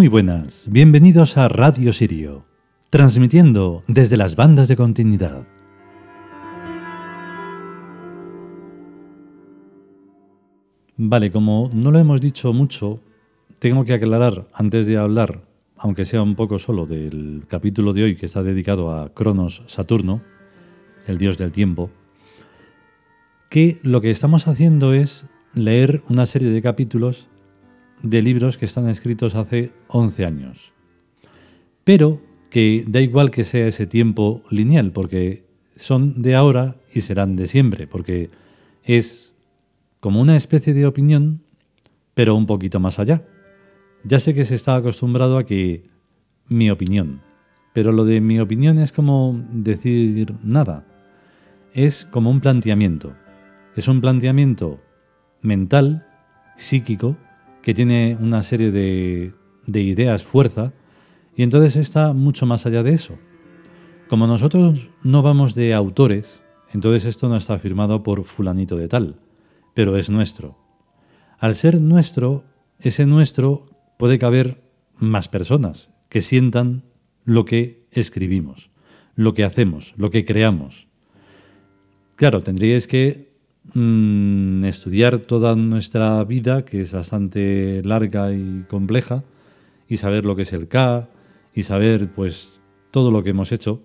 Muy buenas, bienvenidos a Radio Sirio, transmitiendo desde las bandas de continuidad. Vale, como no lo hemos dicho mucho, tengo que aclarar antes de hablar, aunque sea un poco solo, del capítulo de hoy que está dedicado a Cronos Saturno, el dios del tiempo, que lo que estamos haciendo es leer una serie de capítulos de libros que están escritos hace 11 años. Pero que da igual que sea ese tiempo lineal, porque son de ahora y serán de siempre, porque es como una especie de opinión, pero un poquito más allá. Ya sé que se está acostumbrado a que mi opinión, pero lo de mi opinión es como decir nada. Es como un planteamiento. Es un planteamiento mental, psíquico, que tiene una serie de, de ideas fuerza, y entonces está mucho más allá de eso. Como nosotros no vamos de autores, entonces esto no está firmado por fulanito de tal, pero es nuestro. Al ser nuestro, ese nuestro puede caber más personas que sientan lo que escribimos, lo que hacemos, lo que creamos. Claro, tendríais que Mm, estudiar toda nuestra vida, que es bastante larga y compleja, y saber lo que es el K, y saber pues todo lo que hemos hecho.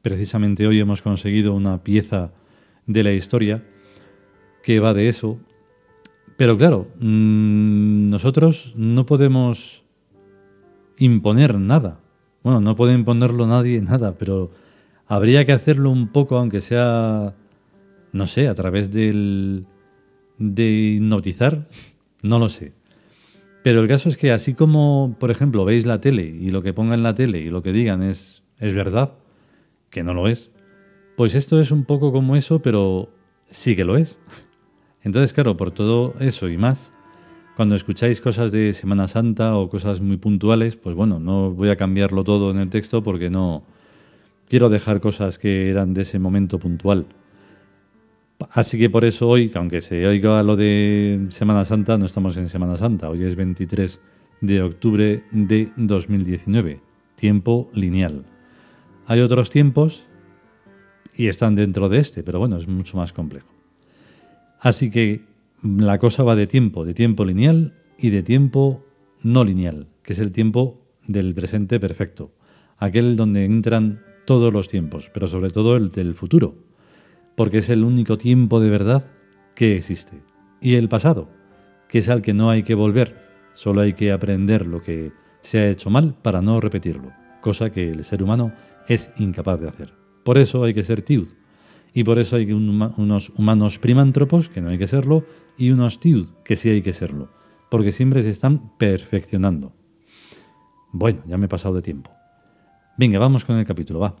Precisamente hoy hemos conseguido una pieza de la historia que va de eso. Pero claro, mm, nosotros no podemos imponer nada. Bueno, no puede imponerlo nadie nada, pero habría que hacerlo un poco, aunque sea no sé, a través del, de hipnotizar, no lo sé. Pero el caso es que así como, por ejemplo, veis la tele y lo que ponga en la tele y lo que digan es, es verdad, que no lo es, pues esto es un poco como eso, pero sí que lo es. Entonces, claro, por todo eso y más, cuando escucháis cosas de Semana Santa o cosas muy puntuales, pues bueno, no voy a cambiarlo todo en el texto porque no quiero dejar cosas que eran de ese momento puntual. Así que por eso hoy, aunque se oiga lo de Semana Santa, no estamos en Semana Santa. Hoy es 23 de octubre de 2019, tiempo lineal. Hay otros tiempos y están dentro de este, pero bueno, es mucho más complejo. Así que la cosa va de tiempo, de tiempo lineal y de tiempo no lineal, que es el tiempo del presente perfecto, aquel donde entran todos los tiempos, pero sobre todo el del futuro porque es el único tiempo de verdad que existe. Y el pasado, que es al que no hay que volver, solo hay que aprender lo que se ha hecho mal para no repetirlo, cosa que el ser humano es incapaz de hacer. Por eso hay que ser tiud, y por eso hay unos humanos primántropos, que no hay que serlo, y unos tiud, que sí hay que serlo, porque siempre se están perfeccionando. Bueno, ya me he pasado de tiempo. Venga, vamos con el capítulo, va.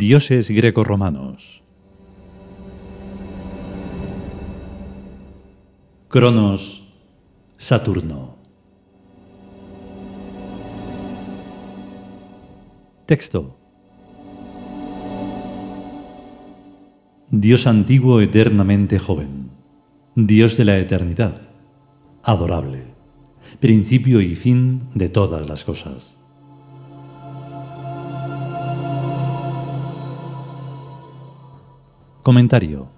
Dioses greco-romanos. Cronos, Saturno. Texto. Dios antiguo eternamente joven, Dios de la eternidad, adorable, principio y fin de todas las cosas. Comentario.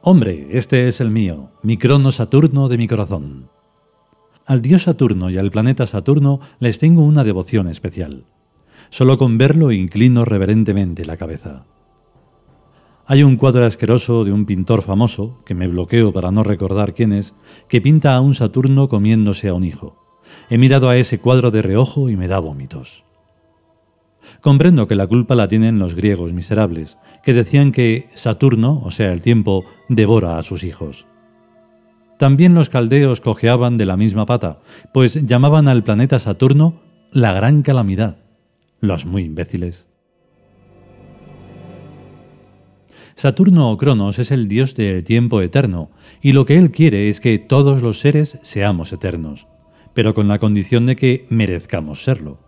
Hombre, este es el mío, mi crono Saturno de mi corazón. Al dios Saturno y al planeta Saturno les tengo una devoción especial. Solo con verlo inclino reverentemente la cabeza. Hay un cuadro asqueroso de un pintor famoso, que me bloqueo para no recordar quién es, que pinta a un Saturno comiéndose a un hijo. He mirado a ese cuadro de reojo y me da vómitos. Comprendo que la culpa la tienen los griegos miserables, que decían que Saturno, o sea, el tiempo, devora a sus hijos. También los caldeos cojeaban de la misma pata, pues llamaban al planeta Saturno la gran calamidad. Los muy imbéciles. Saturno o Cronos es el dios del tiempo eterno, y lo que él quiere es que todos los seres seamos eternos, pero con la condición de que merezcamos serlo.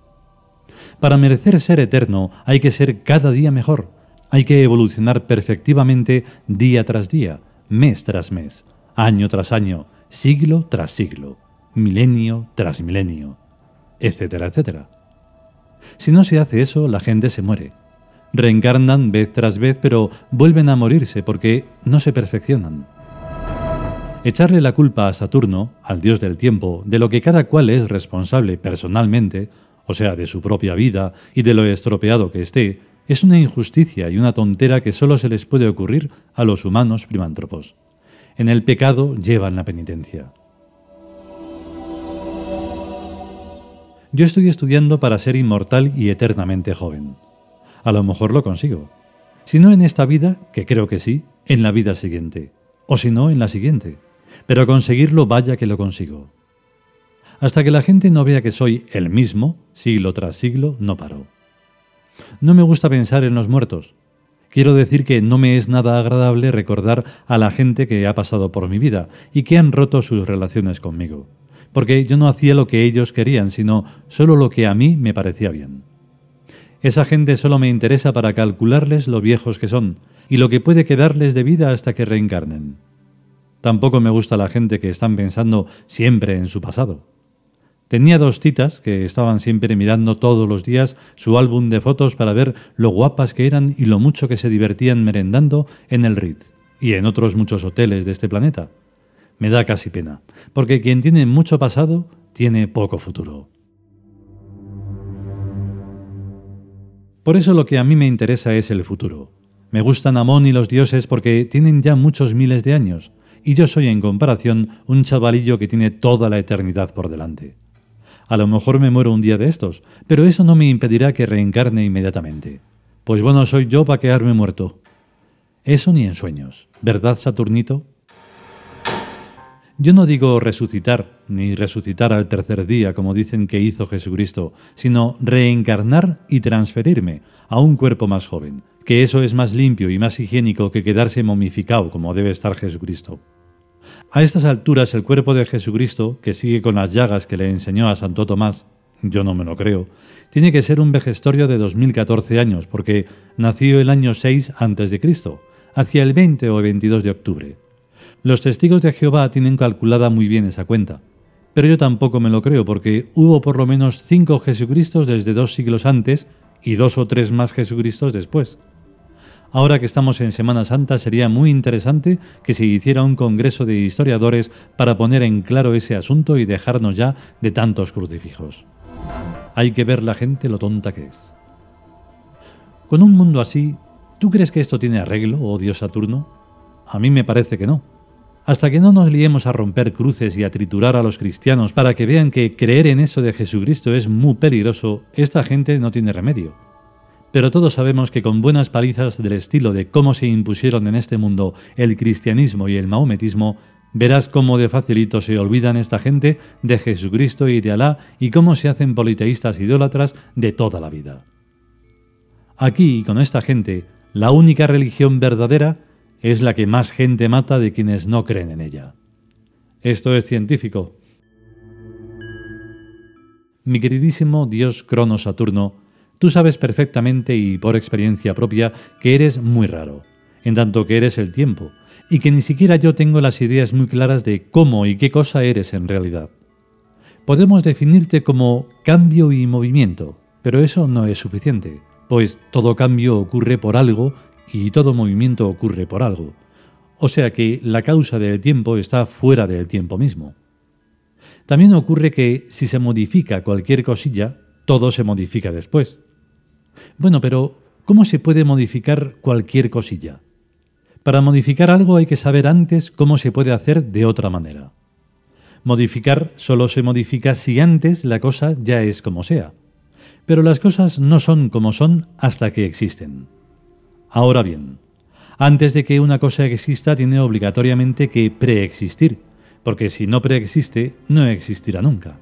Para merecer ser eterno hay que ser cada día mejor, hay que evolucionar perfectivamente día tras día, mes tras mes, año tras año, siglo tras siglo, milenio tras milenio, etcétera, etcétera. Si no se hace eso, la gente se muere, Reencarnan vez tras vez, pero vuelven a morirse porque no se perfeccionan. Echarle la culpa a Saturno, al dios del tiempo, de lo que cada cual es responsable personalmente, o sea, de su propia vida y de lo estropeado que esté, es una injusticia y una tontera que solo se les puede ocurrir a los humanos primántropos. En el pecado llevan la penitencia. Yo estoy estudiando para ser inmortal y eternamente joven a lo mejor lo consigo. Si no en esta vida, que creo que sí, en la vida siguiente. O si no, en la siguiente. Pero conseguirlo vaya que lo consigo. Hasta que la gente no vea que soy el mismo, siglo tras siglo, no paro. No me gusta pensar en los muertos. Quiero decir que no me es nada agradable recordar a la gente que ha pasado por mi vida y que han roto sus relaciones conmigo. Porque yo no hacía lo que ellos querían, sino solo lo que a mí me parecía bien. Esa gente solo me interesa para calcularles lo viejos que son y lo que puede quedarles de vida hasta que reencarnen. Tampoco me gusta la gente que están pensando siempre en su pasado. Tenía dos citas que estaban siempre mirando todos los días su álbum de fotos para ver lo guapas que eran y lo mucho que se divertían merendando en el Ritz y en otros muchos hoteles de este planeta. Me da casi pena, porque quien tiene mucho pasado tiene poco futuro. Por eso lo que a mí me interesa es el futuro. Me gustan Amón y los dioses porque tienen ya muchos miles de años, y yo soy en comparación un chavalillo que tiene toda la eternidad por delante. A lo mejor me muero un día de estos, pero eso no me impedirá que reencarne inmediatamente. Pues bueno soy yo para quedarme muerto. Eso ni en sueños, ¿verdad, Saturnito? Yo no digo resucitar, ni resucitar al tercer día, como dicen que hizo Jesucristo, sino reencarnar y transferirme a un cuerpo más joven, que eso es más limpio y más higiénico que quedarse momificado como debe estar Jesucristo. A estas alturas el cuerpo de Jesucristo, que sigue con las llagas que le enseñó a Santo Tomás, yo no me lo creo, tiene que ser un vejestorio de 2014 años, porque nació el año 6 a.C., hacia el 20 o 22 de octubre. Los testigos de Jehová tienen calculada muy bien esa cuenta, pero yo tampoco me lo creo porque hubo por lo menos cinco Jesucristos desde dos siglos antes y dos o tres más Jesucristos después. Ahora que estamos en Semana Santa sería muy interesante que se hiciera un congreso de historiadores para poner en claro ese asunto y dejarnos ya de tantos crucifijos. Hay que ver la gente lo tonta que es. Con un mundo así, ¿tú crees que esto tiene arreglo, oh Dios Saturno? A mí me parece que no. Hasta que no nos liemos a romper cruces y a triturar a los cristianos para que vean que creer en eso de Jesucristo es muy peligroso, esta gente no tiene remedio. Pero todos sabemos que con buenas palizas del estilo de cómo se impusieron en este mundo el cristianismo y el maometismo, verás cómo de facilito se olvidan esta gente de Jesucristo y de Alá y cómo se hacen politeístas idólatras de toda la vida. Aquí, con esta gente, la única religión verdadera es la que más gente mata de quienes no creen en ella. Esto es científico. Mi queridísimo Dios Crono Saturno, tú sabes perfectamente y por experiencia propia que eres muy raro, en tanto que eres el tiempo, y que ni siquiera yo tengo las ideas muy claras de cómo y qué cosa eres en realidad. Podemos definirte como cambio y movimiento, pero eso no es suficiente, pues todo cambio ocurre por algo y todo movimiento ocurre por algo. O sea que la causa del tiempo está fuera del tiempo mismo. También ocurre que si se modifica cualquier cosilla, todo se modifica después. Bueno, pero ¿cómo se puede modificar cualquier cosilla? Para modificar algo hay que saber antes cómo se puede hacer de otra manera. Modificar solo se modifica si antes la cosa ya es como sea. Pero las cosas no son como son hasta que existen. Ahora bien, antes de que una cosa exista tiene obligatoriamente que preexistir, porque si no preexiste, no existirá nunca.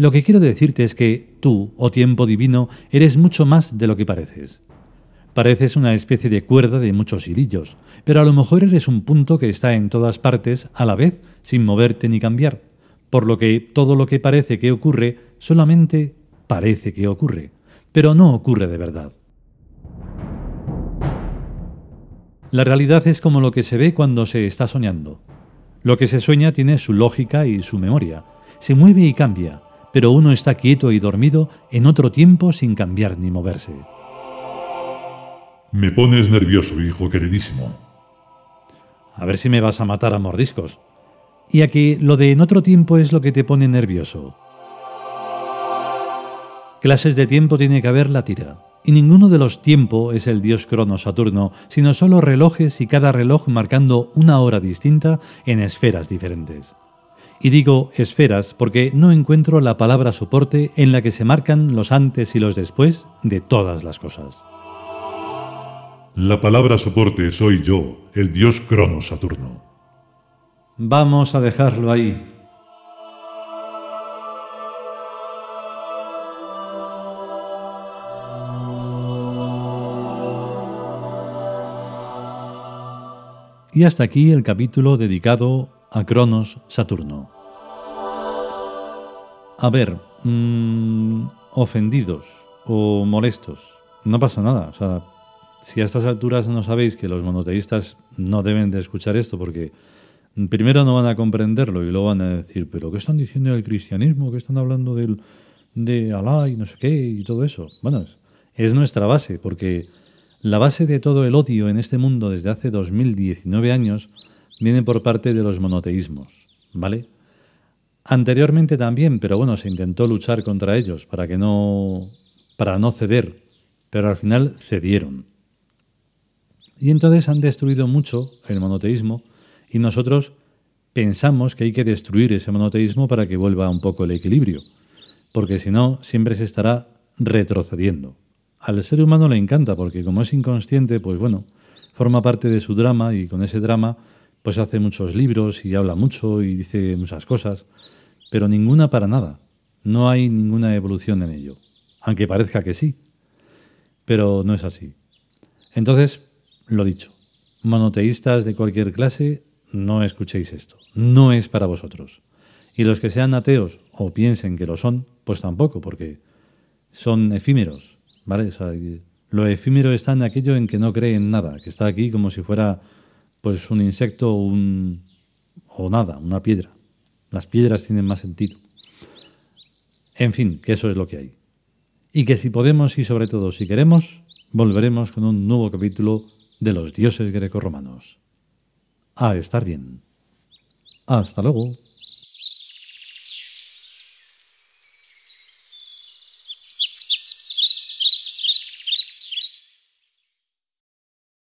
Lo que quiero decirte es que tú, oh tiempo divino, eres mucho más de lo que pareces. Pareces una especie de cuerda de muchos hilillos, pero a lo mejor eres un punto que está en todas partes a la vez sin moverte ni cambiar, por lo que todo lo que parece que ocurre solamente parece que ocurre, pero no ocurre de verdad. La realidad es como lo que se ve cuando se está soñando. Lo que se sueña tiene su lógica y su memoria, se mueve y cambia, pero uno está quieto y dormido en otro tiempo sin cambiar ni moverse. Me pones nervioso, hijo queridísimo. A ver si me vas a matar a mordiscos. Y a que lo de en otro tiempo es lo que te pone nervioso. Clases de tiempo tiene que haber la tira. Y ninguno de los tiempo es el dios Crono Saturno, sino solo relojes y cada reloj marcando una hora distinta en esferas diferentes. Y digo esferas porque no encuentro la palabra soporte en la que se marcan los antes y los después de todas las cosas. La palabra soporte soy yo, el dios Crono Saturno. Vamos a dejarlo ahí. Y hasta aquí el capítulo dedicado a Cronos Saturno. A ver, mm, ofendidos o molestos, no pasa nada. O sea, si a estas alturas no sabéis que los monoteístas no deben de escuchar esto porque primero no van a comprenderlo y luego van a decir, pero ¿qué están diciendo del cristianismo? ¿Qué están hablando del, de Alá y no sé qué y todo eso? Bueno, es nuestra base porque la base de todo el odio en este mundo desde hace 2019 años viene por parte de los monoteísmos, ¿vale? Anteriormente también, pero bueno, se intentó luchar contra ellos para que no para no ceder, pero al final cedieron. Y entonces han destruido mucho el monoteísmo y nosotros pensamos que hay que destruir ese monoteísmo para que vuelva un poco el equilibrio, porque si no, siempre se estará retrocediendo. Al ser humano le encanta porque como es inconsciente, pues bueno, forma parte de su drama y con ese drama pues hace muchos libros y habla mucho y dice muchas cosas, pero ninguna para nada. No hay ninguna evolución en ello, aunque parezca que sí, pero no es así. Entonces, lo dicho, monoteístas de cualquier clase, no escuchéis esto. No es para vosotros. Y los que sean ateos o piensen que lo son, pues tampoco, porque son efímeros. ¿Vale? lo efímero está en aquello en que no cree en nada, que está aquí como si fuera pues un insecto un, o nada, una piedra. Las piedras tienen más sentido. En fin, que eso es lo que hay. Y que si podemos y sobre todo si queremos, volveremos con un nuevo capítulo de los dioses grecorromanos. A estar bien. Hasta luego.